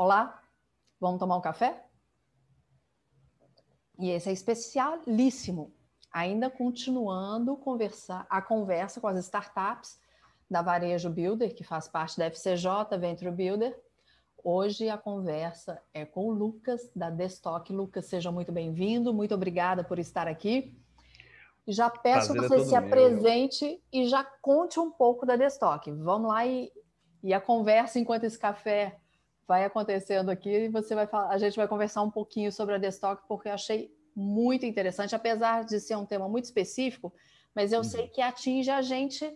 Olá, vamos tomar um café? E esse é especialíssimo, ainda continuando conversar, a conversa com as startups da Varejo Builder, que faz parte da FCJ Venture Builder. Hoje a conversa é com o Lucas, da Destock. Lucas, seja muito bem-vindo, muito obrigada por estar aqui. Já peço que é você é se meu. apresente e já conte um pouco da Destock. Vamos lá e, e a conversa enquanto esse café vai acontecendo aqui e você vai falar, a gente vai conversar um pouquinho sobre a Destock porque eu achei muito interessante, apesar de ser um tema muito específico, mas eu uhum. sei que atinge a gente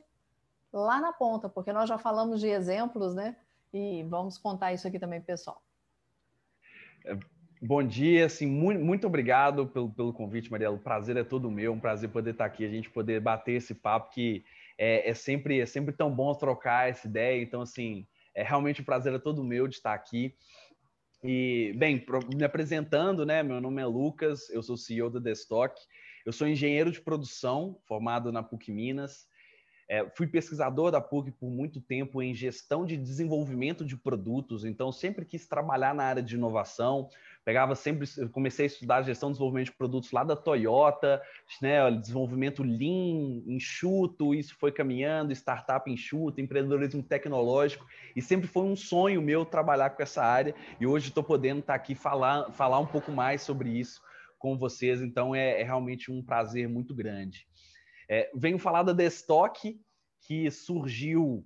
lá na ponta, porque nós já falamos de exemplos, né? E vamos contar isso aqui também, pessoal. É, bom dia, assim, muito, muito obrigado pelo, pelo convite, Mariela. O prazer é todo meu, um prazer poder estar aqui, a gente poder bater esse papo que é, é sempre, é sempre tão bom trocar essa ideia. Então, assim, é realmente um prazer é todo meu de estar aqui. E, bem, me apresentando, né? Meu nome é Lucas, eu sou CEO da Destock. Eu sou engenheiro de produção, formado na PUC Minas. É, fui pesquisador da PUC por muito tempo em gestão de desenvolvimento de produtos, então sempre quis trabalhar na área de inovação, pegava sempre, comecei a estudar gestão e desenvolvimento de produtos lá da Toyota, né, desenvolvimento lean, enxuto, isso foi caminhando, startup enxuto, empreendedorismo tecnológico, e sempre foi um sonho meu trabalhar com essa área, e hoje estou podendo estar aqui falar, falar um pouco mais sobre isso com vocês, então é, é realmente um prazer muito grande. É, venho falar da Destock, que surgiu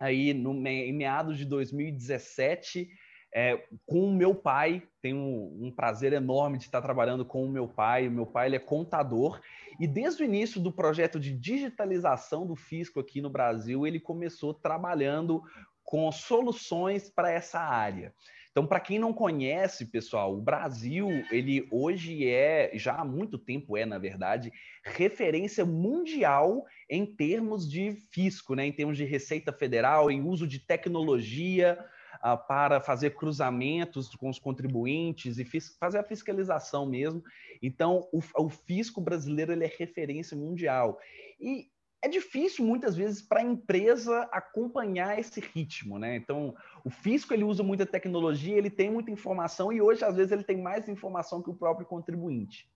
aí no, em meados de 2017, é, com o meu pai. Tenho um, prazer enorme de estar trabalhando com o meu pai. O meu pai ele é contador e desde o início do projeto de digitalização do fisco aqui no Brasil, ele começou trabalhando com soluções para essa área. Então, para quem não conhece, pessoal, o Brasil, ele hoje é, já há muito tempo é, na verdade, referência mundial em termos de fisco, né? em termos de receita federal, em uso de tecnologia uh, para fazer cruzamentos com os contribuintes e fazer a fiscalização mesmo. Então, o, o fisco brasileiro ele é referência mundial. E é difícil muitas vezes para a empresa acompanhar esse ritmo, né? Então, o fisco ele usa muita tecnologia, ele tem muita informação e hoje às vezes ele tem mais informação que o próprio contribuinte.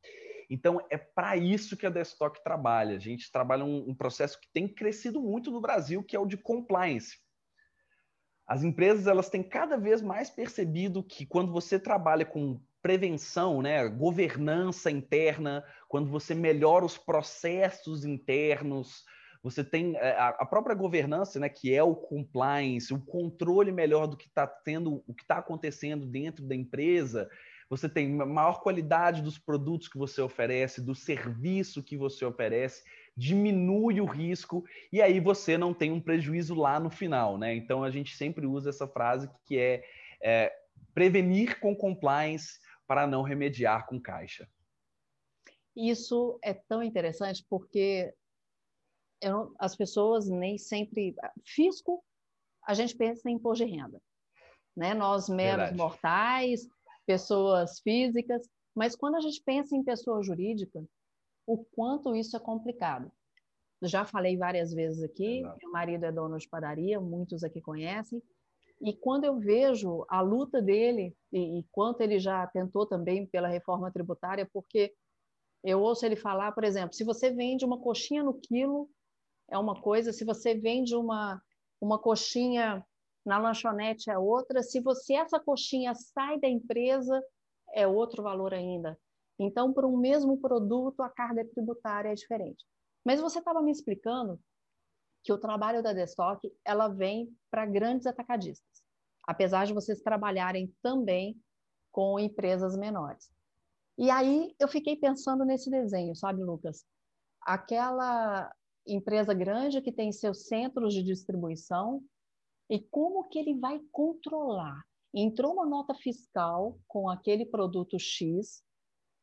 Então, é para isso que a Destock trabalha. A gente trabalha um, um, processo que tem crescido muito no Brasil, que é o de compliance. As empresas elas têm cada vez mais percebido que quando você trabalha com prevenção, né, governança interna, quando você melhora os processos internos, você tem é, a própria governança, né, que é o compliance, o controle melhor do que está tendo, o que está acontecendo dentro da empresa. Você tem maior qualidade dos produtos que você oferece, do serviço que você oferece, diminui o risco e aí você não tem um prejuízo lá no final, né? Então a gente sempre usa essa frase que é, é prevenir com compliance para não remediar com caixa. Isso é tão interessante porque eu, as pessoas nem sempre. Fisco, a gente pensa em imposto de renda. Né? Nós, meros Verdade. mortais, pessoas físicas, mas quando a gente pensa em pessoa jurídica, o quanto isso é complicado. Já falei várias vezes aqui, Exato. meu marido é dono de padaria, muitos aqui conhecem, e quando eu vejo a luta dele e, e quanto ele já tentou também pela reforma tributária, porque eu ouço ele falar, por exemplo, se você vende uma coxinha no quilo, é uma coisa, se você vende uma, uma coxinha na lanchonete é outra, se você essa coxinha sai da empresa, é outro valor ainda. Então, para um mesmo produto, a carga tributária é diferente. Mas você estava me explicando que o trabalho da Destock ela vem para grandes atacadistas, apesar de vocês trabalharem também com empresas menores. E aí eu fiquei pensando nesse desenho, sabe, Lucas? Aquela empresa grande que tem seus centros de distribuição e como que ele vai controlar? Entrou uma nota fiscal com aquele produto X,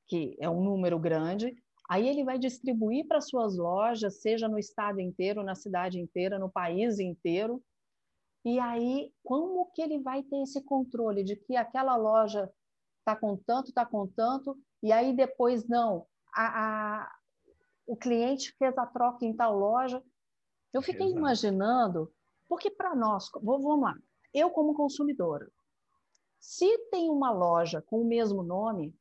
que é um número grande, Aí ele vai distribuir para suas lojas, seja no estado inteiro, na cidade inteira, no país inteiro. E aí, como que ele vai ter esse controle de que aquela loja está com tanto, está com tanto, e aí depois não, a, a, o cliente fez a troca em tal loja. Eu fiquei Exato. imaginando, porque para nós, vamos lá, eu como consumidora, Se tem uma loja com o mesmo nome,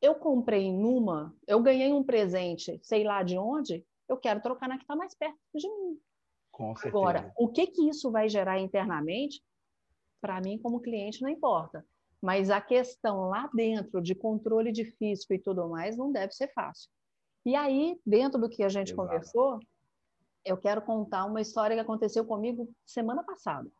eu comprei numa, eu ganhei um presente, sei lá de onde, eu quero trocar na que está mais perto de mim. Com certeza. Agora, o que, que isso vai gerar internamente, para mim, como cliente, não importa. Mas a questão lá dentro de controle de fisco e tudo mais não deve ser fácil. E aí, dentro do que a gente Exato. conversou, eu quero contar uma história que aconteceu comigo semana passada.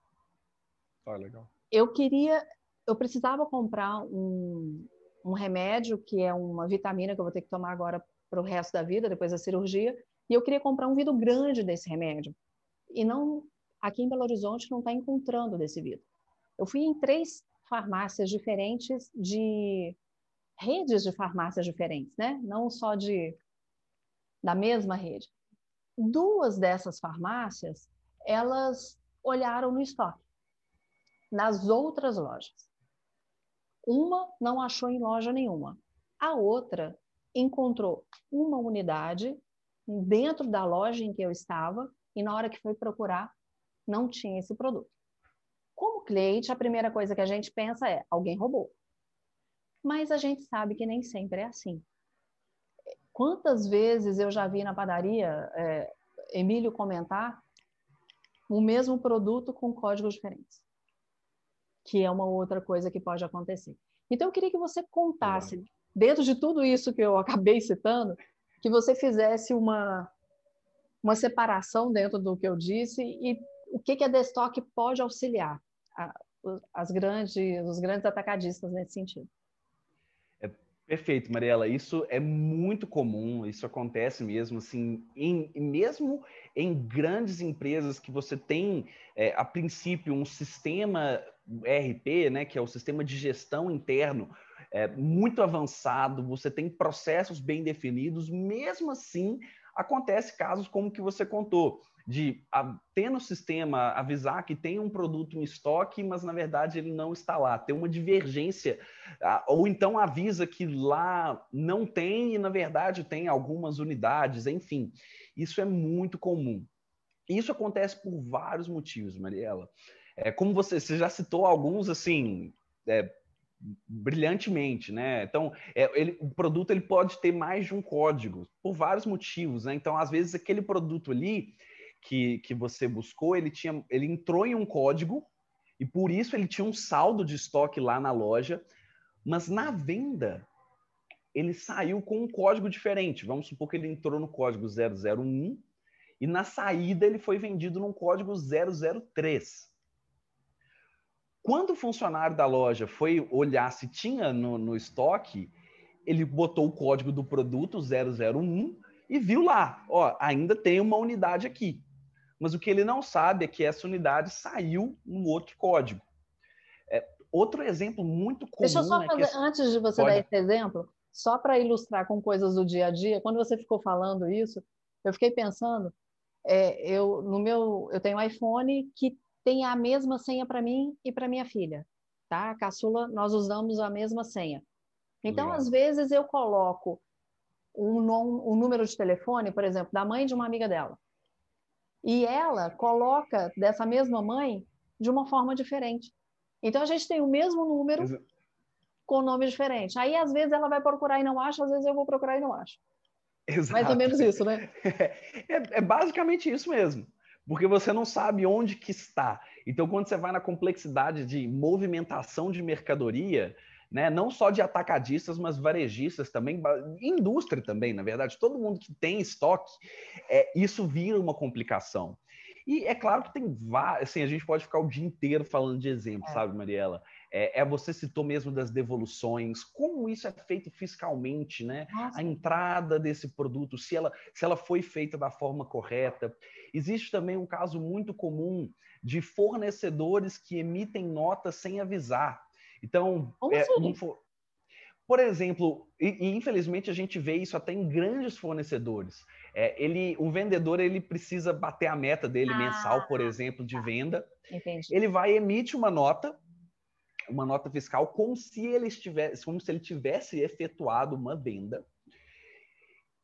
Ah, legal. Eu queria, eu precisava comprar um, um remédio que é uma vitamina que eu vou ter que tomar agora para o resto da vida, depois da cirurgia, e eu queria comprar um vidro grande desse remédio. E não, aqui em Belo Horizonte não está encontrando desse vidro. Eu fui em três farmácias diferentes de redes de farmácias diferentes, né? Não só de da mesma rede. Duas dessas farmácias, elas olharam no estoque nas outras lojas. Uma não achou em loja nenhuma. A outra encontrou uma unidade dentro da loja em que eu estava e na hora que foi procurar não tinha esse produto. Como cliente, a primeira coisa que a gente pensa é: alguém roubou. Mas a gente sabe que nem sempre é assim. Quantas vezes eu já vi na padaria é, Emílio comentar o mesmo produto com códigos diferentes, que é uma outra coisa que pode acontecer. Então, eu queria que você contasse, dentro de tudo isso que eu acabei citando, que você fizesse uma, uma separação dentro do que eu disse e o que, que a Destock pode auxiliar as grandes, os grandes atacadistas nesse sentido. É perfeito, Mariela. Isso é muito comum, isso acontece mesmo, assim, em, mesmo em grandes empresas que você tem, é, a princípio, um sistema RP, né, que é o sistema de gestão interno, é, muito avançado, você tem processos bem definidos, mesmo assim acontece casos como que você contou de a, ter no sistema avisar que tem um produto em estoque, mas na verdade ele não está lá, ter uma divergência, a, ou então avisa que lá não tem e na verdade tem algumas unidades, enfim, isso é muito comum. Isso acontece por vários motivos, Mariela. É, como você, você já citou alguns assim, é, brilhantemente, né? Então, é, ele, o produto ele pode ter mais de um código por vários motivos, né? Então, às vezes aquele produto ali que, que você buscou, ele, tinha, ele entrou em um código e por isso ele tinha um saldo de estoque lá na loja, mas na venda ele saiu com um código diferente. Vamos supor que ele entrou no código 001 e na saída ele foi vendido num código 003. Quando o funcionário da loja foi olhar se tinha no, no estoque, ele botou o código do produto 001 e viu lá, ó, ainda tem uma unidade aqui mas o que ele não sabe é que essa unidade saiu um outro código. É, outro exemplo muito comum. Deixa eu só fazer, é antes de você Pode. dar esse exemplo, só para ilustrar com coisas do dia a dia, quando você ficou falando isso, eu fiquei pensando, é, eu no meu, eu tenho um iPhone que tem a mesma senha para mim e para minha filha, tá? A caçula, nós usamos a mesma senha. Então, Legal. às vezes eu coloco um, um número de telefone, por exemplo, da mãe de uma amiga dela. E ela coloca dessa mesma mãe de uma forma diferente. Então a gente tem o mesmo número Exato. com nome diferente. Aí às vezes ela vai procurar e não acha, às vezes eu vou procurar e não acho. Exato. Mais ou menos isso, né? É, é basicamente isso mesmo. Porque você não sabe onde que está. Então, quando você vai na complexidade de movimentação de mercadoria, né? não só de atacadistas, mas varejistas também, indústria também, na verdade, todo mundo que tem estoque, é, isso vira uma complicação. E é claro que tem vários, assim, a gente pode ficar o dia inteiro falando de exemplos, é. sabe, Mariela? É, é, você citou mesmo das devoluções, como isso é feito fiscalmente, né? Nossa. A entrada desse produto, se ela, se ela foi feita da forma correta. Existe também um caso muito comum de fornecedores que emitem notas sem avisar. Então, é, assim? for... por exemplo, e, e, infelizmente a gente vê isso até em grandes fornecedores. É, ele, o vendedor ele precisa bater a meta dele ah, mensal, por exemplo, de tá. venda. Entendi. Ele vai emite uma nota, uma nota fiscal, como se ele estivesse, como se ele tivesse efetuado uma venda.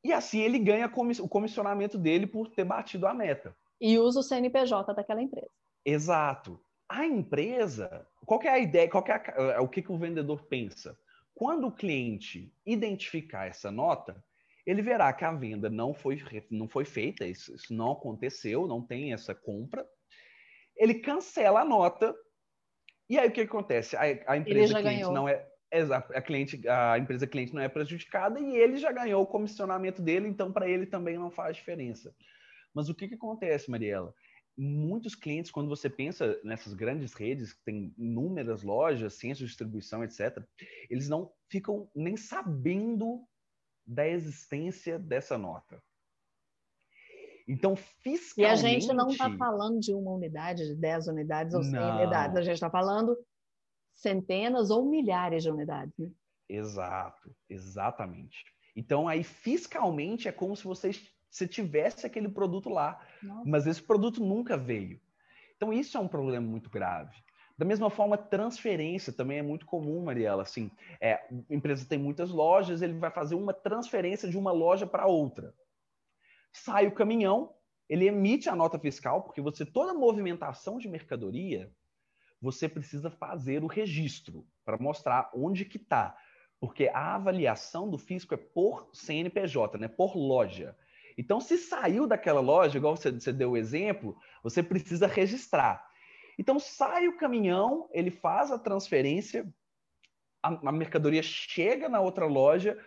E assim ele ganha o comissionamento dele por ter batido a meta. E usa o CNPJ daquela empresa. Exato. a empresa, qual é a ideia, qual é a, o que, que o vendedor pensa? Quando o cliente identificar essa nota, ele verá que a venda não foi, não foi feita, isso, isso não aconteceu, não tem essa compra. Ele cancela a nota, e aí o que acontece? A, a empresa cliente ganhou. não é. A, cliente, a empresa cliente não é prejudicada e ele já ganhou o comissionamento dele, então para ele também não faz diferença. Mas o que, que acontece, Mariela? muitos clientes, quando você pensa nessas grandes redes que tem inúmeras lojas, centros de distribuição, etc., eles não ficam nem sabendo da existência dessa nota. Então, fiscalmente... E a gente não está falando de uma unidade, de 10 unidades ou 100 não. unidades. A gente está falando centenas ou milhares de unidades. Né? Exato, exatamente. Então, aí, fiscalmente, é como se vocês você tivesse aquele produto lá, Nossa. mas esse produto nunca veio. Então isso é um problema muito grave. Da mesma forma, transferência também é muito comum, Mariela. Assim, é, a empresa tem muitas lojas, ele vai fazer uma transferência de uma loja para outra. Sai o caminhão, ele emite a nota fiscal, porque você toda movimentação de mercadoria, você precisa fazer o registro para mostrar onde que está. Porque a avaliação do fisco é por CNPJ, né? por loja. Então, se saiu daquela loja, igual você, você deu o exemplo, você precisa registrar. Então, sai o caminhão, ele faz a transferência, a, a mercadoria chega na outra loja,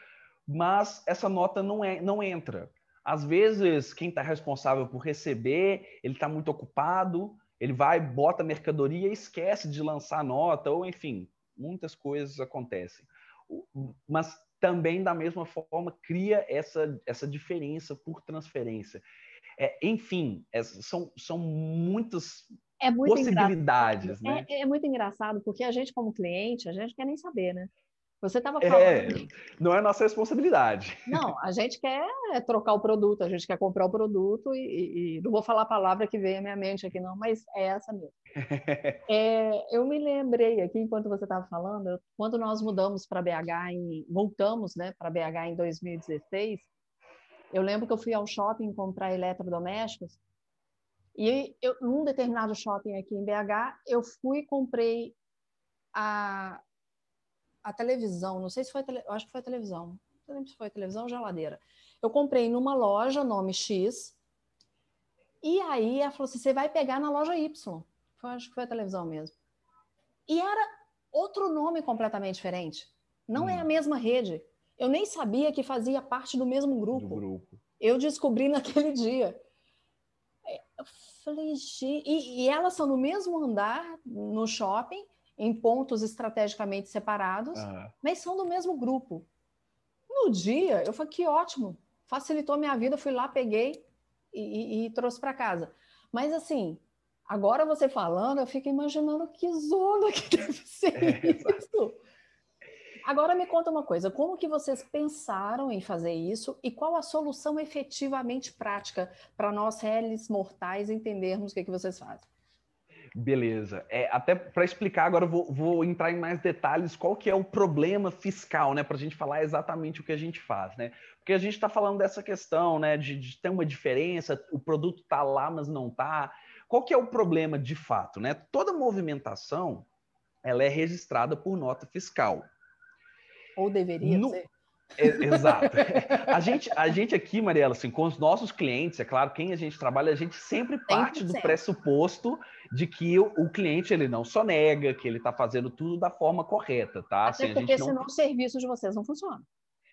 mas essa nota não, é, não entra. Às vezes, quem está responsável por receber, ele está muito ocupado, ele vai, bota a mercadoria e esquece de lançar a nota, ou enfim, muitas coisas acontecem. Mas também, da mesma forma, cria essa, essa diferença por transferência. É, enfim, é, são, são muitas é possibilidades. Né? É, é, muito engraçado, porque a gente, como cliente, a gente quer nem saber, né? Você estava é, falando. É, não é nossa responsabilidade. Não, a gente quer trocar o produto, a gente quer comprar o produto e, e não vou falar a palavra que veio à minha mente aqui, não, mas é essa mesmo. é, eu me lembrei aqui, enquanto você estava falando, quando nós mudamos para BH, em, voltamos né, para BH em 2016, eu lembro que eu fui ao shopping comprar eletrodomésticos e eu, num determinado shopping aqui em BH, eu fui e comprei a, a televisão, não sei se foi, tele, acho que foi a televisão, não lembro se foi a televisão ou geladeira. Eu comprei numa loja, nome X, e aí ela falou assim, você vai pegar na loja Y. Foi, acho que foi a televisão mesmo. E era outro nome completamente diferente. Não hum. é a hum. mesma rede. Eu nem sabia que fazia parte do mesmo grupo. Do grupo. Eu descobri naquele dia. Eu falei, e, e elas são no mesmo andar no shopping, em pontos estrategicamente separados, mas são do mesmo grupo. No dia, eu falei, que ótimo, facilitou minha vida, fui lá, peguei e, e, e trouxe para casa. Mas assim, agora você falando, eu fico imaginando que zona que deve ser é, isso. Agora me conta uma coisa, como que vocês pensaram em fazer isso e qual a solução efetivamente prática para nós réis mortais entendermos o que, que vocês fazem? Beleza. É, até para explicar agora, eu vou, vou, entrar em mais detalhes qual que é o problema fiscal, né? Para a gente falar exatamente o que a gente faz, né? Porque a gente está falando dessa questão, né? De, de, ter uma diferença, o produto está lá, mas não está. Qual que é o problema de fato, né? Toda movimentação, ela é registrada por nota fiscal. Ou deveria no... ser. Exato. A gente, a gente aqui, Mariela, assim, com os nossos clientes, é claro, quem a gente trabalha, a gente sempre parte do pressuposto de que o, o, cliente ele não só nega, que ele está fazendo tudo da forma correta, tá? Até assim, porque senão não... o serviço de vocês não funciona.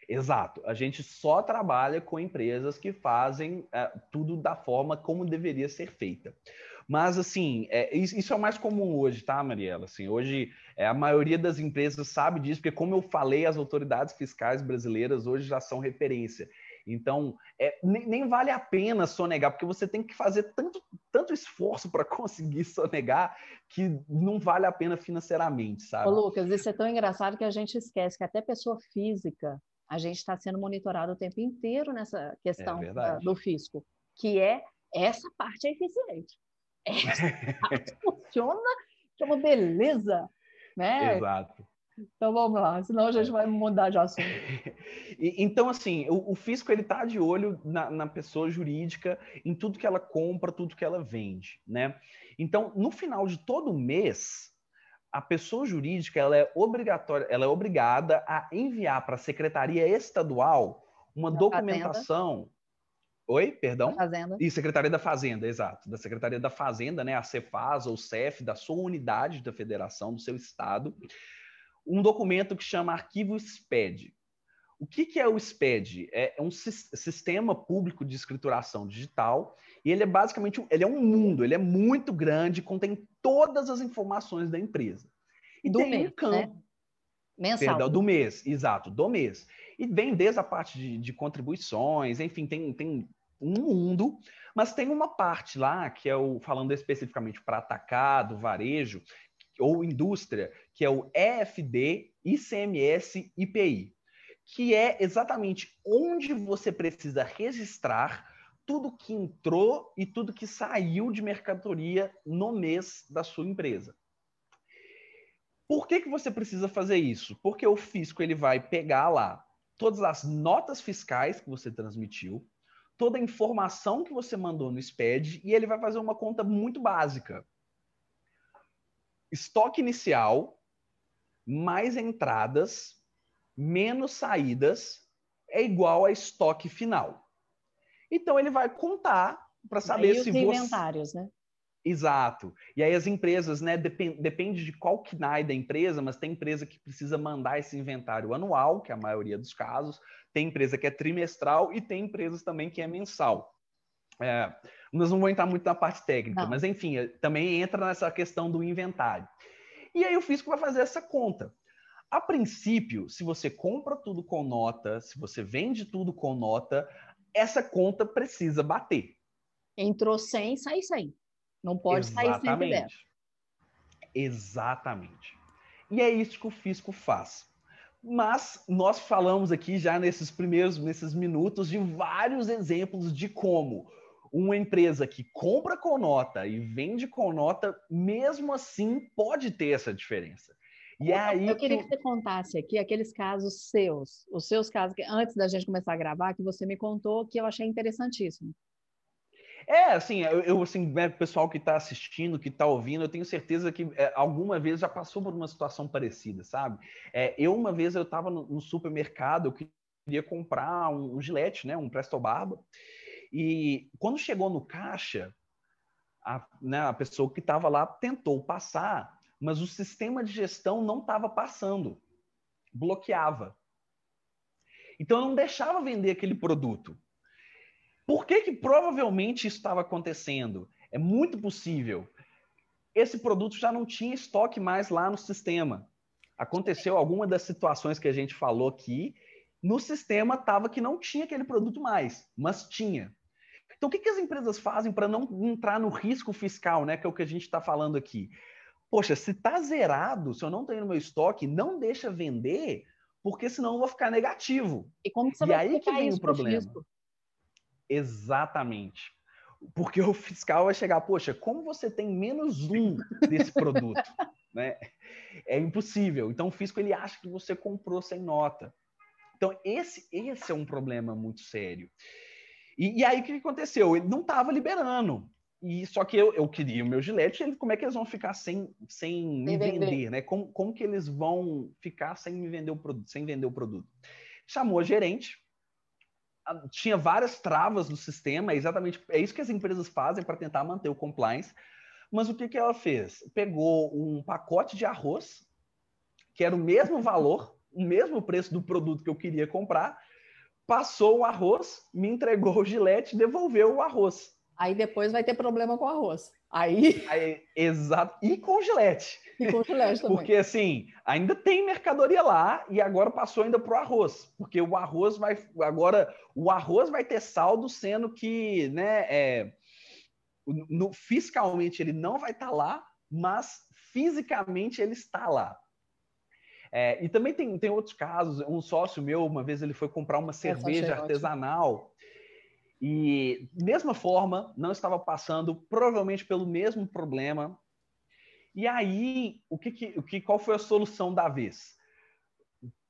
Exato. A gente só trabalha com empresas que fazem é, tudo da forma como deveria ser feita. Mas, assim, é, isso é o mais comum hoje, tá, Mariela? Assim, hoje, é, a maioria das empresas sabe disso, porque, como eu falei, as autoridades fiscais brasileiras hoje já são referência. Então, é, nem, nem, vale a pena sonegar, porque você tem que fazer tanto, tanto esforço para conseguir sonegar que não vale a pena financeiramente, sabe? Ô, Lucas, isso é tão engraçado que a gente esquece que até pessoa física, a gente está sendo monitorado o tempo inteiro nessa questão é do fisco, que é essa parte é eficiente. Parte funciona, que é uma beleza, né? Exato. Então vamos lá, senão a gente vai mudar de assunto. então, assim, o, o fisco ele está de olho na, na, pessoa jurídica, em tudo que ela compra, tudo que ela vende, né? Então, no final de todo mês, a pessoa jurídica ela é obrigatória, ela é obrigada a enviar para a Secretaria Estadual uma da documentação. Oi, perdão? Da Fazenda. E Secretaria da Fazenda, exato. Da Secretaria da Fazenda, né? A Cefaz ou CEF, da sua unidade da federação, do seu estado um documento que chama Arquivo SPED. O que, que é o SPED? É, é um sistema público de escrituração digital e ele é basicamente ele é um mundo, ele é muito grande, contém todas as informações da empresa. E do tem um campo. Né? Mensal. Perdão, do mês, exato, do mês. E vem desde a parte de, de contribuições, enfim, tem, tem um mundo, mas tem uma parte lá, que é o, falando especificamente para atacado, varejo, ou indústria, que é o EFD, ICMS, IPI, que é exatamente onde você precisa registrar tudo que entrou e tudo que saiu de mercadoria no mês da sua empresa. Por que, que você precisa fazer isso? Porque o fisco ele vai pegar lá todas as notas fiscais que você transmitiu, toda a informação que você mandou no SPED e ele vai fazer uma conta muito básica estoque inicial mais entradas menos saídas é igual a estoque final. Então ele vai contar para saber se os você inventários, né? Exato. E aí as empresas, né, depend, depende de qual KNAI da empresa, mas tem empresa que precisa mandar esse inventário anual, que é a maioria dos casos, tem empresa que é trimestral e tem empresas também que é mensal. É, nós não vamos entrar muito na parte técnica, não. mas enfim, é, também entra nessa questão do inventário. E aí o fisco vai fazer essa conta. A princípio, se você compra tudo com nota, se você vende tudo com nota, essa conta precisa bater. Entrou 100, sai 100. Não pode Exatamente. sair 110. Exatamente. E é isso que o fisco faz. Mas nós falamos aqui já nesses primeiros, nesses minutos, de vários exemplos de como uma empresa que compra com nota e vende com nota, mesmo assim pode ter essa diferença. E eu, aí eu queria que... que você contasse aqui aqueles casos seus, os seus casos que antes da gente começar a gravar, que você me contou, que eu achei interessantíssimo. É, assim, eu, eu assim, né, pessoal que está assistindo, que está ouvindo, eu tenho certeza que é, alguma vez já passou por uma situação parecida, sabe? É, eu, uma vez, eu estava no, no, supermercado, eu queria comprar um, um gilete, né, um Presto Barba, e quando chegou no caixa, a, né, a pessoa que estava lá tentou passar, mas o sistema de gestão não estava passando, bloqueava. Então não deixava vender aquele produto. Por que, que provavelmente isso estava acontecendo? É muito possível. Esse produto já não tinha estoque mais lá no sistema. Aconteceu alguma das situações que a gente falou aqui, no sistema estava que não tinha aquele produto mais, mas tinha. Então, o que, que as empresas fazem para não entrar no risco fiscal, né? Que é o que a gente está falando aqui. Poxa, se está zerado, se eu não tenho no meu estoque, não deixa vender, porque senão eu vou ficar negativo. E como você e vai aí que vem o problema. Exatamente. Porque o fiscal vai chegar, poxa, como você tem menos um desse produto, né? É impossível. Então o fisco ele acha que você comprou sem nota. Então esse esse é um problema muito sério. E, e aí o que aconteceu? Ele não estava liberando. E só que eu, eu queria o meu gilete, ele, como é que eles vão ficar sem, sem me vender, vender, né? Como, como que eles vão ficar sem me vender o produto, sem vender o produto? Chamou a gerente, tinha várias travas no sistema, é exatamente é isso que as empresas fazem para tentar manter o compliance. Mas o que, que ela fez? Pegou um pacote de arroz, que era o mesmo valor, o mesmo preço do produto que eu queria comprar, passou o arroz, me entregou o gilete, devolveu o arroz. Aí depois vai ter problema com o arroz. Aí... Aí exato. E com gilete. E com gilete também. Porque assim, ainda tem mercadoria lá e agora passou ainda para o arroz. Porque o arroz vai. Agora, o arroz vai ter saldo, sendo que, né, é, no, fiscalmente ele não vai estar tá lá, mas fisicamente ele está lá. É, e também tem, tem outros casos. Um sócio meu, uma vez, ele foi comprar uma cerveja artesanal. E, mesma forma, não estava passando, provavelmente pelo mesmo problema. E aí, o que, que, o que qual foi a solução da vez?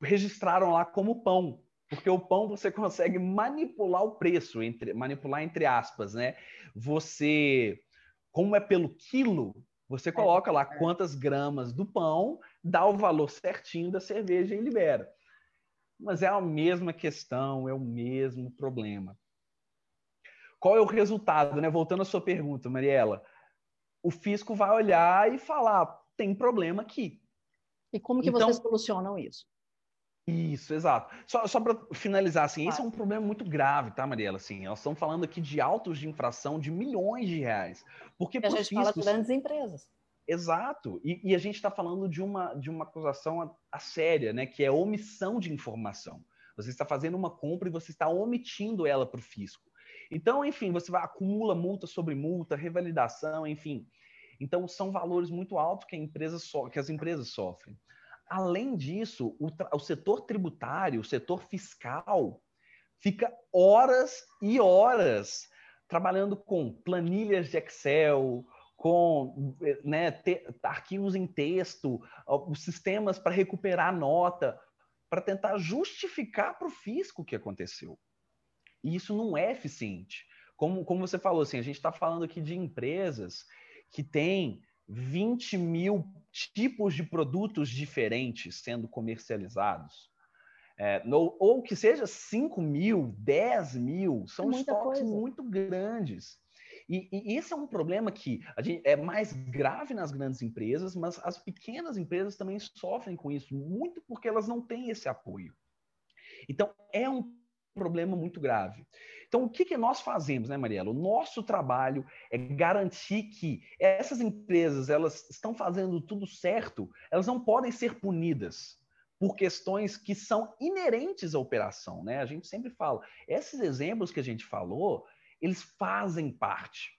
registraram lá como pão, porque o pão você consegue manipular o preço, entre, manipular entre aspas, né? Você, como é pelo quilo, você é, coloca lá é. quantas gramas do pão, dá o valor certinho da cerveja e libera. Mas é a mesma questão, é o mesmo problema. Qual é o resultado, né? Voltando à sua pergunta, Mariela. O fisco vai olhar e falar: tem problema aqui. E como que então, vocês solucionam isso? Isso, exato. Só, só para finalizar, assim, esse é um problema muito grave, tá, Mariela? Assim, nós estamos falando aqui de autos de infração de milhões de reais. Porque a gente fiscos... fala de grandes empresas. Exato. E, e a gente está falando de uma, de uma acusação a, a, séria, né? Que é omissão de informação. Você está fazendo uma compra e você está omitindo ela para o fisco. Então, enfim, você vai, acumula multa sobre multa, revalidação, enfim. Então, são valores muito altos que, a empresa so, que as empresas sofrem. Além disso, o, o setor tributário, o setor fiscal, fica horas e horas trabalhando com planilhas de Excel, com né, arquivos em texto, os sistemas para recuperar nota, para tentar justificar para o fisco o que aconteceu. E isso não é eficiente. Como, como você falou, assim, a gente está falando aqui de empresas que têm 20 mil tipos de produtos diferentes sendo comercializados. É, no, ou que seja 5 mil, 10 mil, são é estoques coisa. muito grandes. E, e, esse é um problema que gente, é mais grave nas grandes empresas, mas as pequenas empresas também sofrem com isso, muito porque elas não têm esse apoio. Então, é um problema muito grave. Então, o que, que nós fazemos, né, Mariela? O nosso trabalho é garantir que essas empresas elas estão fazendo tudo certo, elas não podem ser punidas por questões que são inerentes à operação, né? A gente sempre fala, esses exemplos que a gente falou, eles fazem parte.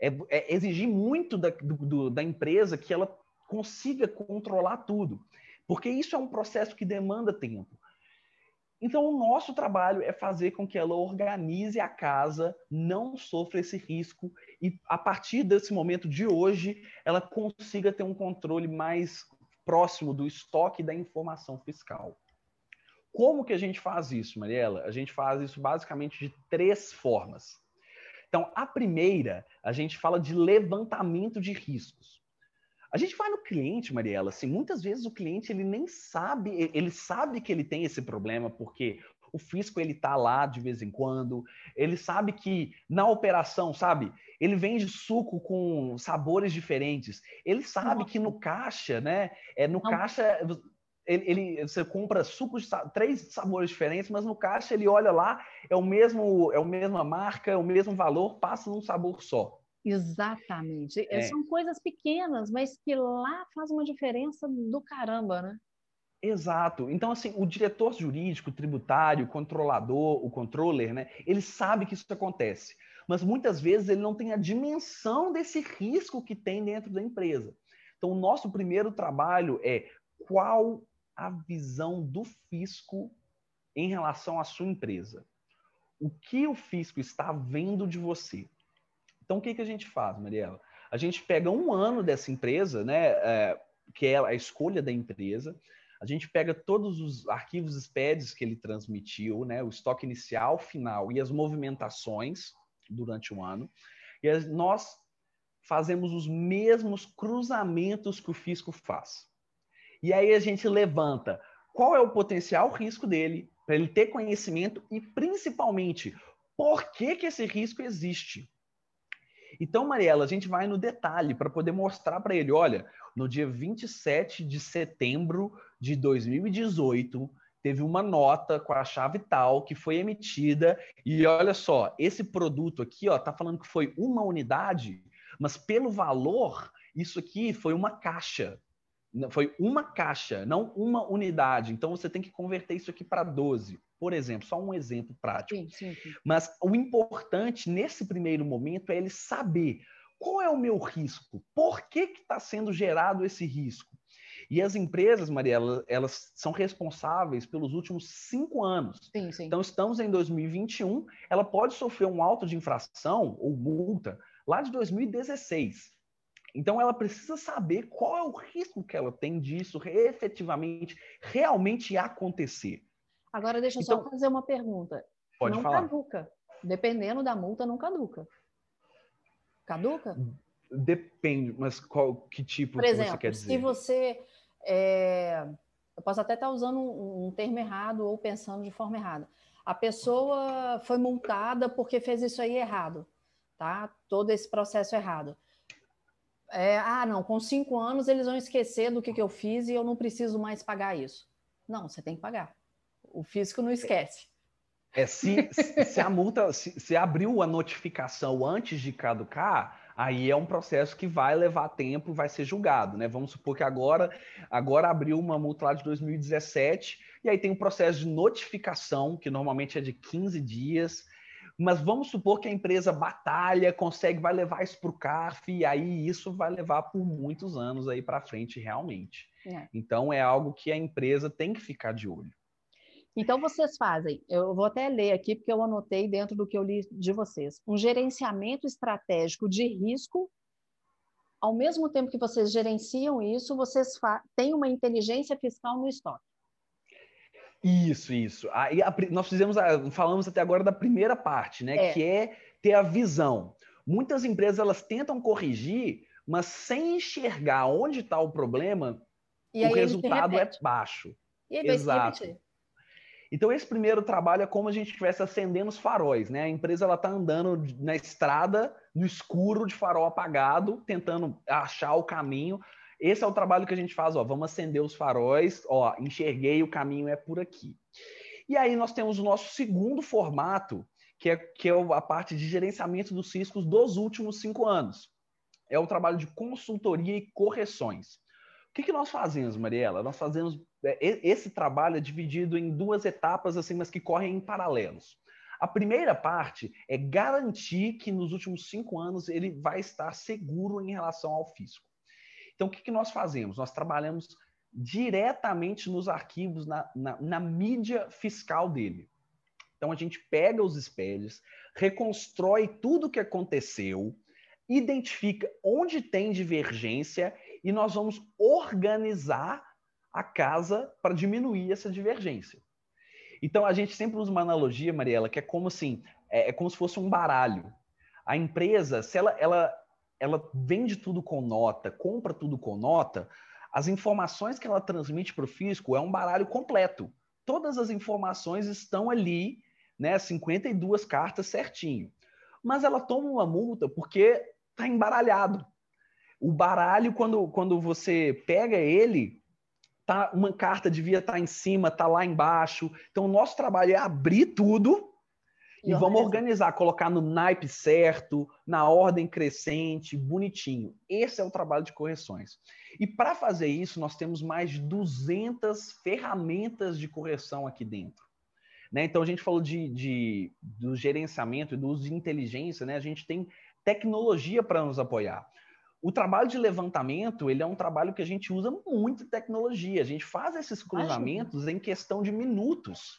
É, é exigir muito da, do, da empresa que ela consiga controlar tudo, porque isso é um processo que demanda tempo. Então, o nosso trabalho é fazer com que ela organize a casa, não sofra esse risco e, a partir desse momento de hoje, ela consiga ter um controle mais próximo do estoque da informação fiscal. Como que a gente faz isso, Mariela? A gente faz isso basicamente de três formas. Então, a primeira, a gente fala de levantamento de riscos. A gente vai no cliente, Mariela, assim, muitas vezes o cliente ele nem sabe, ele sabe que ele tem esse problema porque o fisco ele tá lá de vez em quando, ele sabe que na operação, sabe, ele vende suco com sabores diferentes, ele sabe Nossa. que no caixa, né, é no Não. caixa ele, ele, você compra sucos de três sabores diferentes, mas no caixa ele olha lá, é o mesmo, é a mesma marca, é o mesmo valor, passa num sabor só. Exatamente. É. São coisas pequenas, mas que lá faz uma diferença do caramba, né? Exato. Então, assim, o diretor jurídico, tributário, controlador, o controller, né? Ele sabe que isso acontece. Mas muitas vezes ele não tem a dimensão desse risco que tem dentro da empresa. Então, o nosso primeiro trabalho é qual a visão do fisco em relação à sua empresa. O que o fisco está vendo de você? Então, o que, que a gente faz, Mariela? A gente pega um ano dessa empresa, né, é, que é a escolha da empresa, a gente pega todos os arquivos SPEDs que ele transmitiu, né, o estoque inicial, final e as movimentações durante o ano, e nós fazemos os mesmos cruzamentos que o fisco faz. E aí a gente levanta qual é o potencial risco dele, para ele ter conhecimento e, principalmente, por que, que esse risco existe. Então, Mariela, a gente vai no detalhe para poder mostrar para ele: olha, no dia 27 de setembro de 2018, teve uma nota com a chave tal que foi emitida e olha só, esse produto aqui, ó, tá falando que foi uma unidade, mas pelo valor, isso aqui foi uma caixa. Foi uma caixa, não uma unidade. Então você tem que converter isso aqui para 12. Por exemplo, só um exemplo prático. Sim, sim, sim. Mas o importante nesse primeiro momento é ele saber qual é o meu risco, por que está sendo gerado esse risco. E as empresas, Mariela, elas são responsáveis pelos últimos cinco anos. Sim, sim. Então, estamos em 2021, ela pode sofrer um auto de infração ou multa lá de 2016. Então ela precisa saber qual é o risco que ela tem disso efetivamente, realmente acontecer. Agora deixa eu então, só fazer uma pergunta. Pode não falar. caduca. Dependendo da multa, não caduca. Caduca? Depende, mas qual que tipo Por exemplo, você quer dizer? Se você. É... Eu posso até estar usando um termo errado ou pensando de forma errada. A pessoa foi multada porque fez isso aí errado, tá? Todo esse processo errado. É, ah, não, com cinco anos eles vão esquecer do que, que eu fiz e eu não preciso mais pagar isso. Não, você tem que pagar. O físico não esquece. É, se, se a multa, se, se abriu a notificação antes de caducar, aí é um processo que vai levar tempo, vai ser julgado, né? Vamos supor que agora, agora abriu uma multa lá de 2017, e aí tem um processo de notificação, que normalmente é de 15 dias, mas vamos supor que a empresa batalha, consegue, vai levar isso para o CARF, e aí isso vai levar por muitos anos aí para frente, realmente. É. Então é algo que a empresa tem que ficar de olho. Então, vocês fazem, eu vou até ler aqui, porque eu anotei dentro do que eu li de vocês, um gerenciamento estratégico de risco. Ao mesmo tempo que vocês gerenciam isso, vocês têm uma inteligência fiscal no estoque. Isso, isso. Aí a, nós fizemos, a, falamos até agora da primeira parte, né? É. Que é ter a visão. Muitas empresas elas tentam corrigir, mas sem enxergar onde está o problema, e o resultado é baixo. E aí Exato. Vai então, esse primeiro trabalho é como a gente estivesse acendendo os faróis, né? A empresa ela está andando na estrada, no escuro, de farol apagado, tentando achar o caminho. Esse é o trabalho que a gente faz, ó, vamos acender os faróis, ó, enxerguei, o caminho é por aqui. E aí nós temos o nosso segundo formato, que é, que é a parte de gerenciamento dos riscos dos últimos cinco anos. É o trabalho de consultoria e correções. O que, que nós fazemos, Mariela? Nós fazemos é, esse trabalho é dividido em duas etapas, assim, mas que correm em paralelos. A primeira parte é garantir que nos últimos cinco anos ele vai estar seguro em relação ao fisco. Então, o que, que nós fazemos? Nós trabalhamos diretamente nos arquivos, na, na, na mídia fiscal dele. Então, a gente pega os SPEDs, reconstrói tudo o que aconteceu, identifica onde tem divergência e nós vamos organizar a casa para diminuir essa divergência. Então a gente sempre usa uma analogia, Mariela, que é como assim, é, é como se fosse um baralho. A empresa, se ela, ela, ela vende tudo com nota, compra tudo com nota, as informações que ela transmite para o fisco é um baralho completo. Todas as informações estão ali, né, 52 cartas certinho. Mas ela toma uma multa porque está embaralhado. O baralho, quando, quando você pega ele, tá, uma carta devia estar tá em cima, tá lá embaixo. Então, o nosso trabalho é abrir tudo e, e vamos organizar, colocar no naipe certo, na ordem crescente, bonitinho. Esse é o trabalho de correções. E para fazer isso, nós temos mais de 200 ferramentas de correção aqui dentro. Né? Então, a gente falou de, de, do gerenciamento e do uso de inteligência, né? a gente tem tecnologia para nos apoiar. O trabalho de levantamento, ele é um trabalho que a gente usa muito tecnologia. A gente faz esses cruzamentos Acho. em questão de minutos.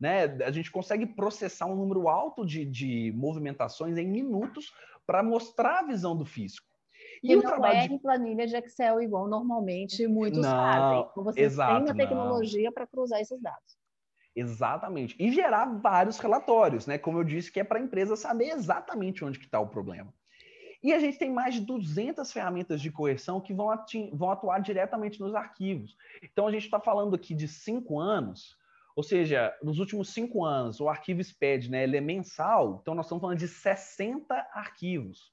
Né? A gente consegue processar um número alto de, de movimentações em minutos para mostrar a visão do físico. E, e o trabalho é de... em planilha de Excel igual normalmente muitos não, fazem. Então, você exato, tem a tecnologia para cruzar esses dados. Exatamente. E gerar vários relatórios, né? Como eu disse, que é para a empresa saber exatamente onde está o problema. E a gente tem mais de 200 ferramentas de correção que vão, vão atuar diretamente nos arquivos. Então, a gente está falando aqui de cinco anos, ou seja, nos últimos cinco anos, o arquivo SPED né, ele é mensal, então nós estamos falando de 60 arquivos.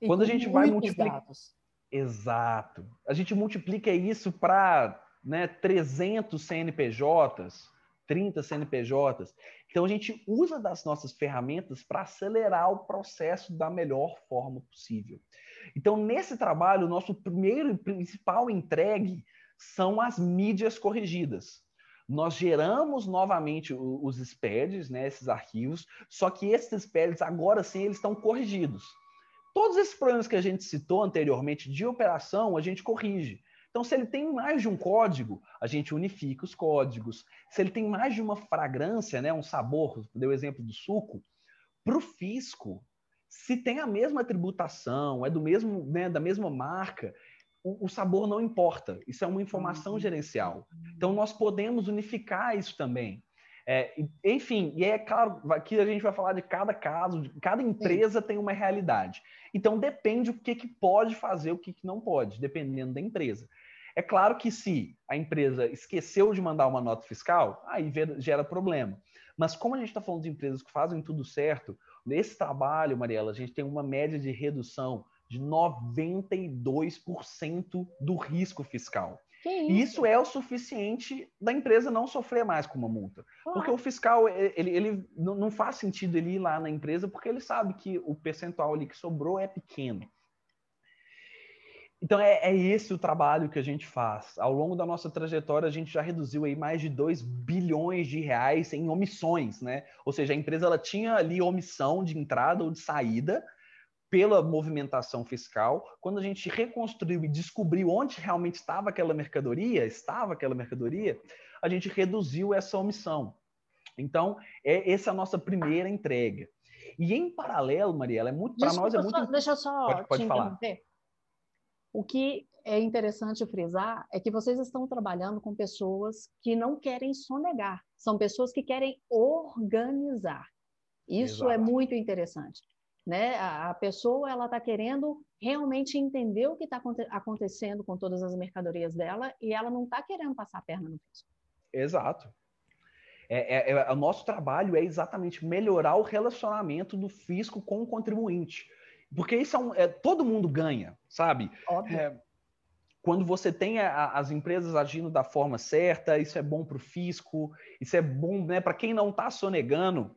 E Quando a gente vai multiplicar. Exato. A gente multiplica isso para né, 300 CNPJs, 30 CNPJs. Então, a gente usa das nossas ferramentas para acelerar o processo da melhor forma possível. Então, nesse trabalho, o nosso primeiro e principal entregue são as mídias corrigidas. Nós geramos novamente os SPEDs, né, esses arquivos, só que esses SPEDs, agora sim, eles estão corrigidos. Todos esses problemas que a gente citou anteriormente de operação, a gente corrige. Então, se ele tem mais de um código, a gente unifica os códigos. Se ele tem mais de uma fragrância, né, um sabor, deu o exemplo do suco, para o fisco, se tem a mesma tributação, é do mesmo, né, da mesma marca, o, o, sabor não importa. Isso é uma informação uhum. gerencial. Então, nós podemos unificar isso também. É, enfim, e é claro que a gente vai falar de cada caso, cada empresa Sim. tem uma realidade. Então, depende o que, que pode fazer, o que, que não pode, dependendo da empresa. É claro que se a empresa esqueceu de mandar uma nota fiscal, aí gera problema. Mas como a gente está falando de empresas que fazem tudo certo, nesse trabalho, Mariela, a gente tem uma média de redução de 92% do risco fiscal. Isso? isso? é o suficiente da empresa não sofrer mais com uma multa. Porque o fiscal, ele, ele não faz sentido ele ir lá na empresa, porque ele sabe que o percentual ali que sobrou é pequeno. Então, é, é, esse o trabalho que a gente faz. Ao longo da nossa trajetória, a gente já reduziu aí mais de 2 bilhões de reais em omissões, né? Ou seja, a empresa ela tinha ali omissão de entrada ou de saída pela movimentação fiscal. Quando a gente reconstruiu e descobriu onde realmente estava aquela mercadoria, estava aquela mercadoria, a gente reduziu essa omissão. Então, é, essa é a nossa primeira entrega. E em paralelo, Mariela, é muito para nós é muito. Só, deixa eu só pode, pode te falar. interromper. O que é interessante frisar é que vocês estão trabalhando com pessoas que não querem sonegar, são pessoas que querem organizar. Isso é Exato. é muito interessante. Né? A, pessoa ela está querendo realmente entender o que está acontecendo com todas as mercadorias dela e ela não está querendo passar a perna no fisco. Exato. É, é, é, o nosso trabalho é exatamente melhorar o relacionamento do fisco com o contribuinte. Porque isso é, um, é todo mundo ganha, sabe? Óbvio. É, quando você tem a, as empresas agindo da forma certa, isso é bom para o fisco, isso é bom né, para quem não está sonegando,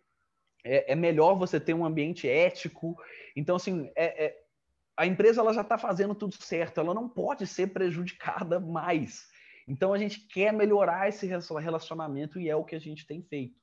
é, é, melhor você ter um ambiente ético. Então, assim, é, é a empresa ela já está fazendo tudo certo, ela não pode ser prejudicada mais. Então, a gente quer melhorar esse relacionamento e é o que a gente tem feito.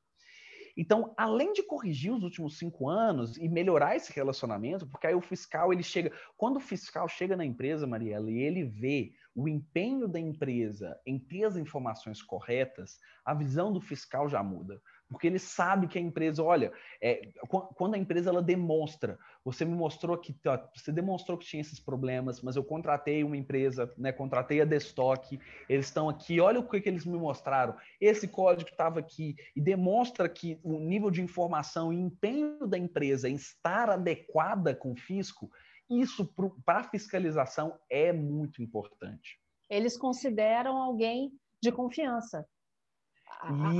Então, além de corrigir os últimos cinco anos e melhorar esse relacionamento, porque aí o fiscal ele chega, quando o fiscal chega na empresa, Mariela, e ele vê o empenho da empresa em ter as informações corretas, a visão do fiscal já muda porque ele sabe que a empresa, olha, é, quando a empresa ela demonstra, você me mostrou que você demonstrou que tinha esses problemas, mas eu contratei uma empresa, né, contratei a Destock, eles estão aqui, olha o que, que eles me mostraram, esse código estava aqui e demonstra que o nível de informação e empenho da empresa em estar adequada com o fisco, isso para a fiscalização é muito importante. Eles consideram alguém de confiança.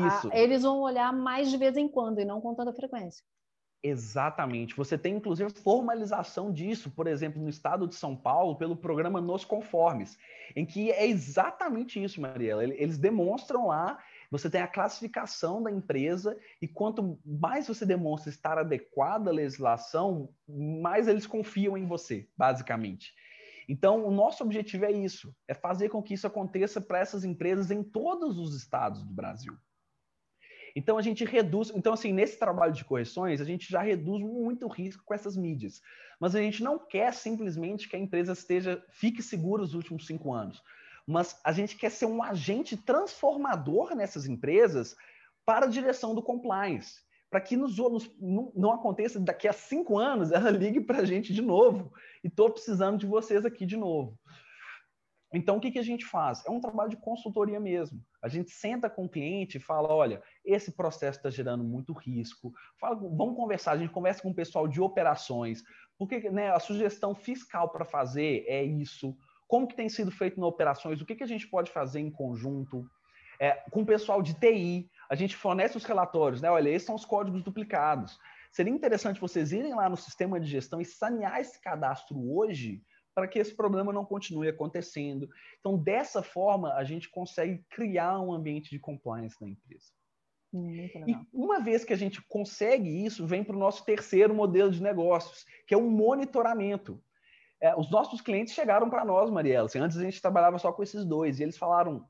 Isso. A, a, eles vão olhar mais de vez em quando e não com tanta frequência. Exatamente. Você tem, inclusive, formalização disso, por exemplo, no estado de São Paulo, pelo programa Nos Conformes, em que é exatamente isso, Mariela. Eles demonstram lá, você tem a classificação da empresa, e quanto mais você demonstra estar adequada à legislação, mais eles confiam em você, basicamente. Então, o nosso objetivo é isso: é fazer com que isso aconteça para essas empresas em todos os estados do Brasil. Então, a gente reduz. Então, assim, nesse trabalho de correções, a gente já reduz muito o risco com essas mídias. Mas a gente não quer simplesmente que a empresa esteja, fique segura os últimos cinco anos. Mas a gente quer ser um agente transformador nessas empresas para a direção do compliance para que nos, nos, não, não, aconteça daqui a cinco anos ela ligue para a gente de novo e estou precisando de vocês aqui de novo. Então, o que, que a gente faz? É um trabalho de consultoria mesmo. A gente senta com o cliente e fala: olha, esse processo está gerando muito risco. Fala, vamos conversar. A gente conversa com o pessoal de operações, porque né, a sugestão fiscal para fazer é isso. Como que tem sido feito nas operações? O que, que a gente pode fazer em conjunto? É, com o pessoal de TI, a gente fornece os relatórios, né? Olha, esses são os códigos duplicados. Seria interessante vocês irem lá no sistema de gestão e sanear esse cadastro hoje para que esse problema não continue acontecendo. Então, dessa forma, a gente consegue criar um ambiente de compliance na empresa. E uma vez que a gente consegue isso, vem para o nosso terceiro modelo de negócios, que é o monitoramento. É, os nossos clientes chegaram para nós, Mariela. Assim, antes a gente trabalhava só com esses dois, e eles falaram: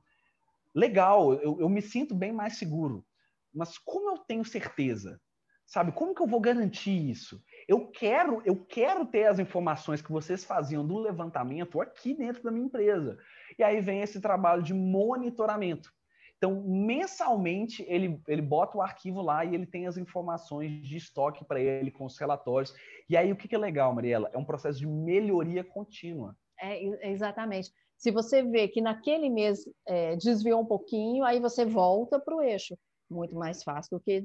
legal, eu, eu me sinto bem mais seguro. Mas como eu tenho certeza? Sabe, como que eu vou garantir isso? Eu quero, eu quero ter as informações que vocês faziam do levantamento aqui dentro da minha empresa. E aí vem esse trabalho de monitoramento. Então, mensalmente, ele, ele bota o arquivo lá e ele tem as informações de estoque para ele, com os relatórios. E aí, o que, que é legal, Mariela? É um processo de melhoria contínua. É, exatamente. Se você vê que naquele mês é, desviou um pouquinho, aí você volta para o eixo. Muito mais fácil do que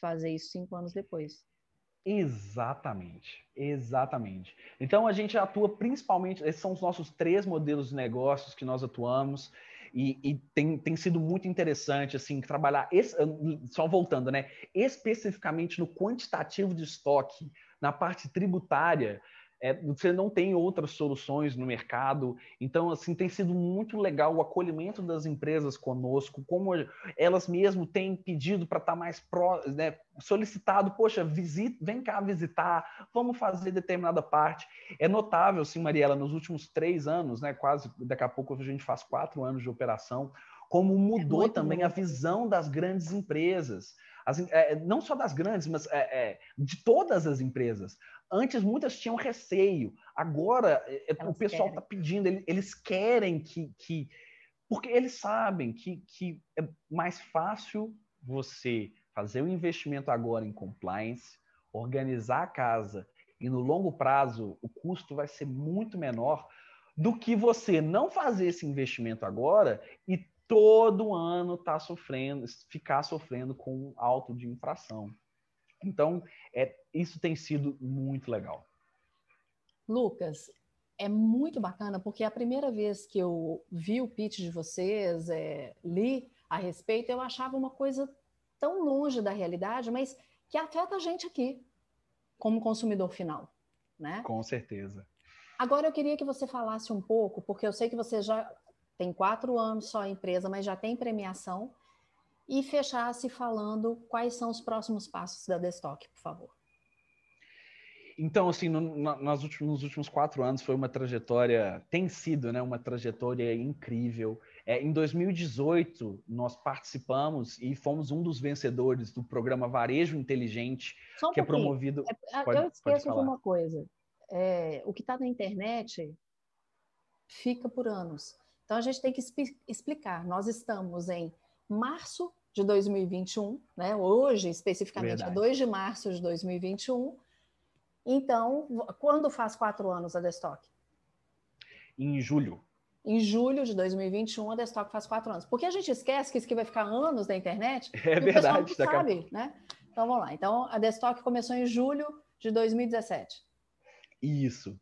fazer isso cinco anos depois. Exatamente, exatamente. Então a gente atua principalmente, esses são os nossos três modelos de negócios que nós atuamos. E, e, tem, tem sido muito interessante assim trabalhar esse, só voltando né especificamente no quantitativo de estoque na parte tributária é, você não tem outras soluções no mercado. Então, assim, tem sido muito legal o acolhimento das empresas conosco, como elas mesmo têm pedido para estar tá mais pró, né, solicitado, poxa, visita, vem cá visitar, vamos fazer determinada parte. É notável, sim, Mariela, nos últimos três anos, né, quase, daqui a pouco a gente faz quatro anos de operação, como mudou é também bom. a visão das grandes empresas. As, é, não só das grandes, mas é, é, de todas as empresas. Antes muitas tinham receio, agora é, é, o pessoal está pedindo, eles querem que, que. Porque eles sabem que, que é mais fácil você fazer o um investimento agora em compliance, organizar a casa e no longo prazo o custo vai ser muito menor do que você não fazer esse investimento agora e todo ano tá sofrendo, ficar sofrendo com auto de infração. Então, é, isso tem sido muito legal. Lucas, é muito bacana, porque a primeira vez que eu vi o pitch de vocês, é, li a respeito, eu achava uma coisa tão longe da realidade, mas que afeta a gente aqui, como consumidor final. Né? Com certeza. Agora eu queria que você falasse um pouco, porque eu sei que você já tem quatro anos só a empresa, mas já tem premiação, e fechasse falando quais são os próximos passos da Destock, por favor. Então, assim, no, nos, últimos, nos, últimos, quatro anos foi uma trajetória, tem sido, né, uma trajetória incrível. É, em 2018, nós participamos e fomos um dos vencedores do programa Varejo Inteligente, um que é promovido. É, pode, eu esqueço de uma coisa: é, o que está na internet fica por anos. Então a gente tem que explicar. Nós estamos em março de 2021, né? Hoje, especificamente, Verdade. é 2 de março de 2021. Então, quando faz quatro anos a Destock? Em julho. Em julho de 2021, a Destock faz quatro anos. Porque a gente esquece que isso aqui vai ficar anos na internet. É verdade. O pessoal não sabe, né? Então, vamos lá. Então, a Destock começou em julho de 2017. Isso.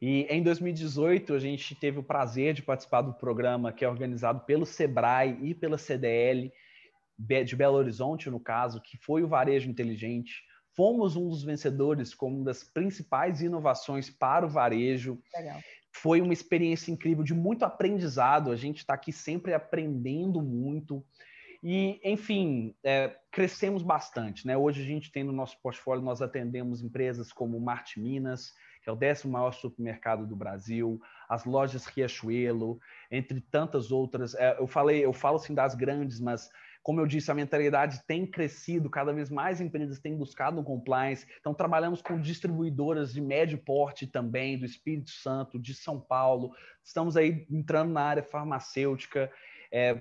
E em 2018, a gente teve o prazer de participar do programa que é organizado pelo SEBRAE e pela CDL, de Belo Horizonte, no caso, que foi o Varejo Inteligente. Fomos um dos vencedores como uma das principais inovações para o varejo. Legal. Foi uma experiência incrível, de muito aprendizado. A gente está aqui sempre aprendendo muito. E, enfim, é, crescemos bastante. Né? Hoje a gente tem no nosso portfólio, nós atendemos empresas como Marte Minas, que é o décimo maior supermercado do Brasil, as lojas Riachuelo, entre tantas outras. É, eu falei, eu falo assim das grandes, mas como eu disse, a mentalidade tem crescido, cada vez mais empresas têm buscado um compliance. Então, trabalhamos com distribuidoras de médio porte também, do Espírito Santo, de São Paulo. Estamos aí entrando na área farmacêutica. É,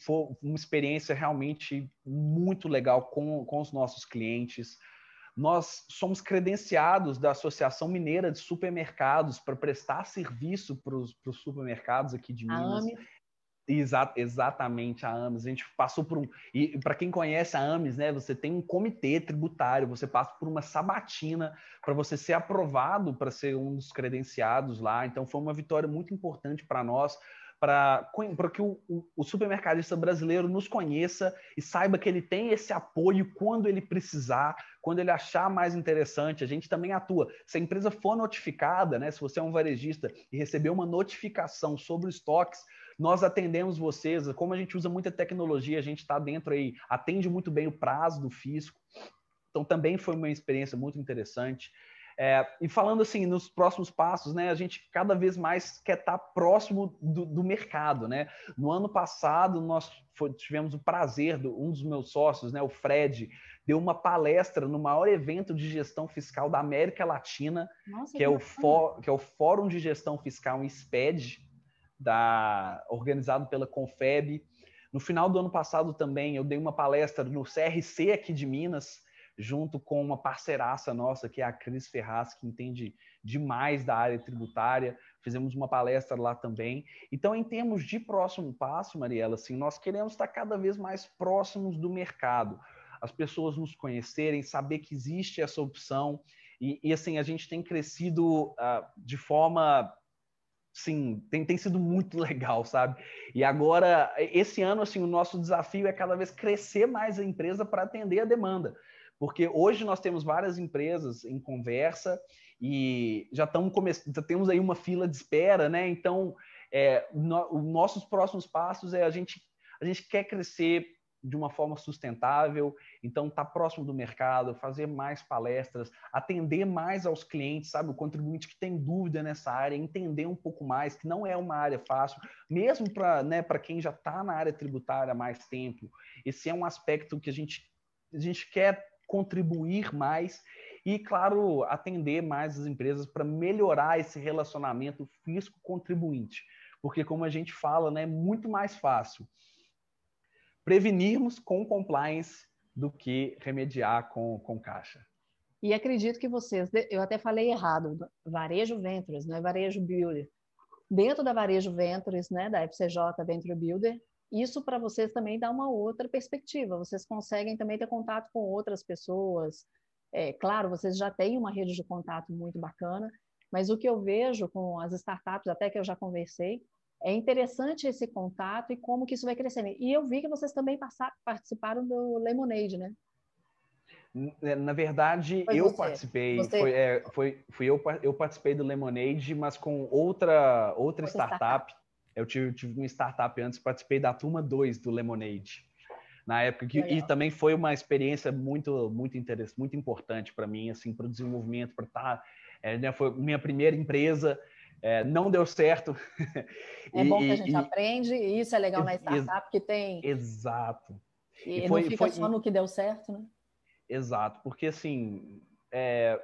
foi uma experiência realmente muito legal com, com os nossos clientes. Nós somos credenciados da Associação Mineira de Supermercados para prestar serviço para os supermercados aqui de Minas. Exa exatamente, a AMES. A gente passou por um. E para quem conhece a AMES, né, você tem um comitê tributário, você passa por uma sabatina para você ser aprovado para ser um dos credenciados lá. Então, foi uma vitória muito importante para nós, para que o, o, o, supermercadista brasileiro nos conheça e saiba que ele tem esse apoio quando ele precisar, quando ele achar mais interessante. A gente também atua. Se a empresa for notificada, né, se você é um varejista e receber uma notificação sobre estoques, nós atendemos vocês. Como a gente usa muita tecnologia, a gente está dentro aí, atende muito bem o prazo do fisco. Então, também foi uma experiência muito interessante. É, e falando assim, nos próximos passos, né, a gente cada vez mais quer estar próximo do, do mercado, né? No ano passado, nós foi, tivemos o prazer, do, um dos meus sócios, né, o Fred, deu uma palestra no maior evento de gestão fiscal da América Latina, Nossa, que, é o For, que é o Fórum de Gestão Fiscal em SPED, da, organizado pela Confeb. No final do ano passado também eu dei uma palestra no CRC aqui de Minas, junto com uma parceiraça nossa, que é a Cris Ferraz, que entende demais da área tributária. Fizemos uma palestra lá também. Então, em termos de próximo passo, Mariela, assim, nós queremos estar cada vez mais próximos do mercado. As pessoas nos conhecerem, saber que existe essa opção. E, e assim, a gente tem crescido uh, de forma sim, tem, tem sido muito legal, sabe? E agora, esse ano, assim, o nosso desafio é cada vez crescer mais a empresa para atender a demanda. Porque hoje nós temos várias empresas em conversa e já estamos começando, já temos aí uma fila de espera, né? Então, é, no, os nossos próximos passos é a gente, a gente quer crescer de uma forma sustentável, então estar tá próximo do mercado, fazer mais palestras, atender mais aos clientes, sabe, o contribuinte que tem dúvida nessa área, entender um pouco mais, que não é uma área fácil, mesmo para né, quem já está na área tributária há mais tempo. Esse é um aspecto que a gente, a gente quer contribuir mais e, claro, atender mais as empresas para melhorar esse relacionamento fisco-contribuinte. Porque, como a gente fala, né, é muito mais fácil prevenirmos com compliance do que remediar com, com caixa. E acredito que vocês, eu até falei errado, Varejo Ventures, não é Varejo Builder. Dentro da Varejo Ventures, né, da FCJ Venture Builder, isso para vocês também dá uma outra perspectiva. Vocês conseguem também ter contato com outras pessoas. É, claro, vocês já têm uma rede de contato muito bacana, mas o que eu vejo com as startups, até que eu já conversei, é interessante esse contato e como que isso vai crescendo. E eu vi que vocês também participaram do Lemonade, né? Na verdade, foi eu você. participei. Você... Foi, é, foi, fui eu, eu participei do Lemonade, mas com outra, outra, startup. startup. Eu tive, tive uma startup antes, participei da turma 2 do Lemonade. Na época que, e também foi uma experiência muito muito interessante, muito importante para mim, assim, para o desenvolvimento, para estar, tá, é, né, foi minha primeira empresa, é, não deu certo. É e, bom que a gente e, aprende, e isso é legal na startup, que tem. Exato. E, e foi, não fica foi, só no que deu certo, né? Exato, porque assim, é,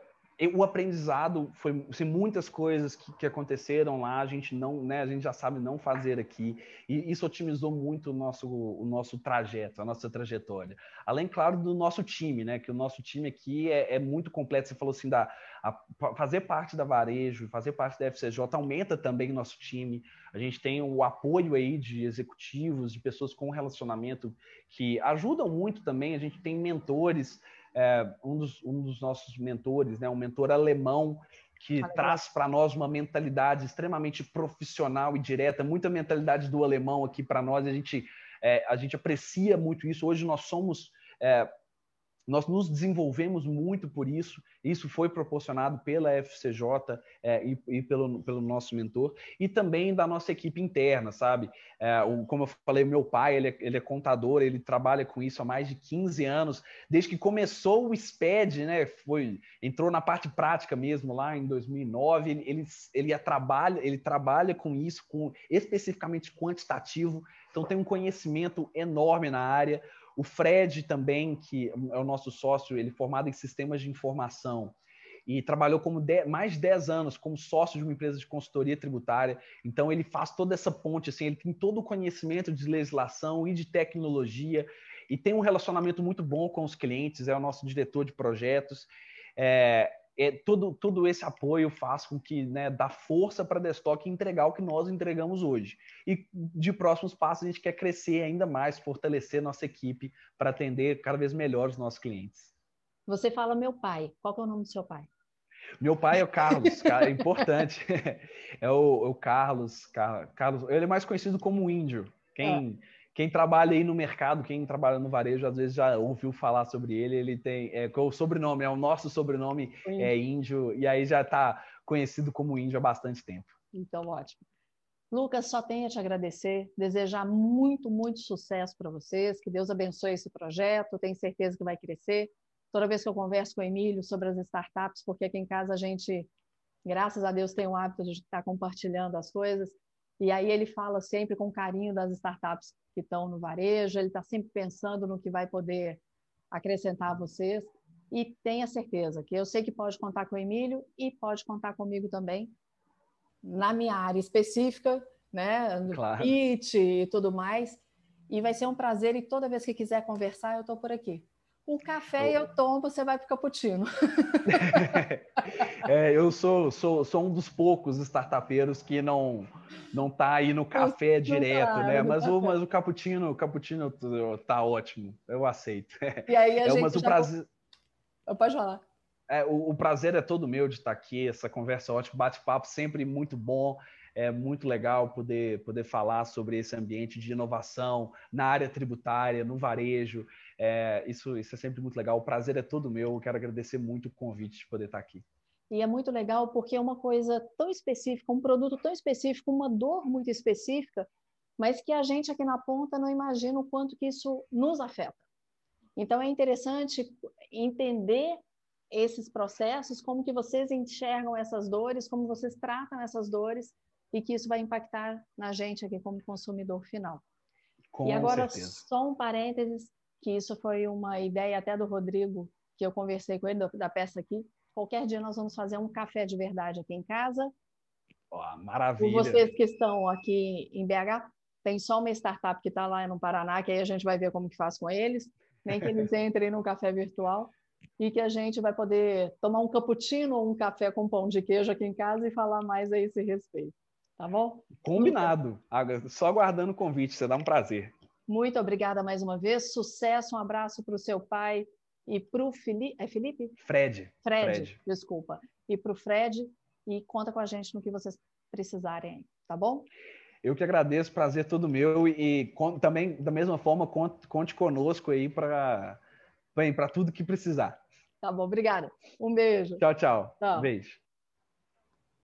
o aprendizado foi assim, muitas coisas que, que, aconteceram lá a gente não né a gente já sabe não fazer aqui. E isso otimizou muito o nosso o nosso trajeto a nossa trajetória. Além claro do nosso time né que o nosso time aqui é, é muito completo. Você falou assim da a, fazer parte da varejo fazer parte da FCJ aumenta também o nosso time. A gente tem o apoio aí de executivos de pessoas com relacionamento que ajudam muito também. A gente tem mentores é, um, dos, um dos nossos mentores, né, um mentor alemão, que traz para nós uma mentalidade extremamente profissional e direta, muita mentalidade do alemão aqui para nós. A gente, é, a gente aprecia muito isso. Hoje nós somos é, nós nos desenvolvemos muito por isso, isso foi proporcionado pela FCJ é, e, e, pelo, pelo nosso mentor, e também da nossa equipe interna, sabe? É, o, como eu falei, meu pai, ele é, ele é, contador, ele trabalha com isso há mais de 15 anos, desde que começou o SPED, né? Foi, entrou na parte prática mesmo lá em 2009, ele, ele, ele, trabalha, ele trabalha com isso, com especificamente quantitativo, então tem um conhecimento enorme na área. O Fred também, que é o nosso sócio, ele é formado em sistemas de informação e trabalhou como de, mais de 10 anos como sócio de uma empresa de consultoria tributária. Então ele faz toda essa ponte, assim, ele tem todo o conhecimento de legislação e de tecnologia e tem um relacionamento muito bom com os clientes, é o nosso diretor de projetos. É, é, todo, todo esse apoio faz com que né, dá força para a Destock entregar o que nós entregamos hoje. E de próximos passos, a gente quer crescer ainda mais, fortalecer nossa equipe para atender cada vez melhor os nossos clientes. Você fala meu pai. Qual é o nome do seu pai? Meu pai é o Carlos, cara, é importante. É o, o Carlos, Carlos. Ele é mais conhecido como Índio. Quem, é quem trabalha aí no mercado, quem trabalha no varejo, às vezes já ouviu falar sobre ele. Ele tem é, o sobrenome, é o nosso sobrenome é índio, e aí já está conhecido como índio há bastante tempo. Então, ótimo. Lucas, só tenho a te agradecer, desejar muito, muito sucesso para vocês, que Deus abençoe esse projeto, tenho certeza que vai crescer. Toda vez que eu converso com o Emílio sobre as startups, porque aqui em casa a gente, graças a Deus, tem o hábito de estar compartilhando as coisas, e aí ele fala sempre com carinho das startups que estão no varejo, ele está sempre pensando no que vai poder acrescentar a vocês. E tenha certeza que eu sei que pode contar com o Emílio e pode contar comigo também na minha área específica, né, no claro. pitch e tudo mais. E vai ser um prazer, e toda vez que quiser conversar, eu estou por aqui. Um café eu tomo, você vai para o cappuccino. é, eu sou, sou, sou um dos poucos startupeiros que não não tá aí no café direto, né? Mas o, mas o cappuccino, o cappuccino tá ótimo, eu aceito. E aí a é, gente mas o prazer... Pode falar. É, o, o, prazer é todo meu de estar aqui, essa conversa ótima, bate-papo sempre muito bom é muito legal poder, poder falar sobre esse ambiente de inovação na área tributária, no varejo. É, isso, isso é sempre muito legal. O prazer é todo meu. Eu quero agradecer muito o convite de poder estar aqui. E é muito legal porque é uma coisa tão específica, um produto tão específico, uma dor muito específica, mas que a gente aqui na ponta não imagina o quanto que isso nos afeta. Então é interessante entender esses processos, como que vocês enxergam essas dores, como vocês tratam essas dores e que isso vai impactar na gente aqui como consumidor final. Com e agora, certeza. só um parênteses, que isso foi uma ideia até do Rodrigo, que eu conversei com ele, da peça aqui. Qualquer dia nós vamos fazer um café de verdade aqui em casa. Oh, maravilha! Por vocês que estão aqui em BH, tem só uma startup que está lá no Paraná, que aí a gente vai ver como que faz com eles, nem que eles entrem num café virtual e que a gente vai poder tomar um cappuccino ou um café com pão de queijo aqui em casa e falar mais a esse respeito. Tá bom? Combinado. Só aguardando o convite, você dá um prazer. Muito obrigada mais uma vez. Sucesso, um abraço para o seu pai e para o Felipe. É Felipe? Fred. Fred. Fred, desculpa. E para o Fred. E conta com a gente no que vocês precisarem, tá bom? Eu que agradeço, prazer todo meu. E, e também, da mesma forma, conte, conte conosco aí para tudo que precisar. Tá bom, obrigada. Um beijo. Tchau, tchau. tchau. Beijo.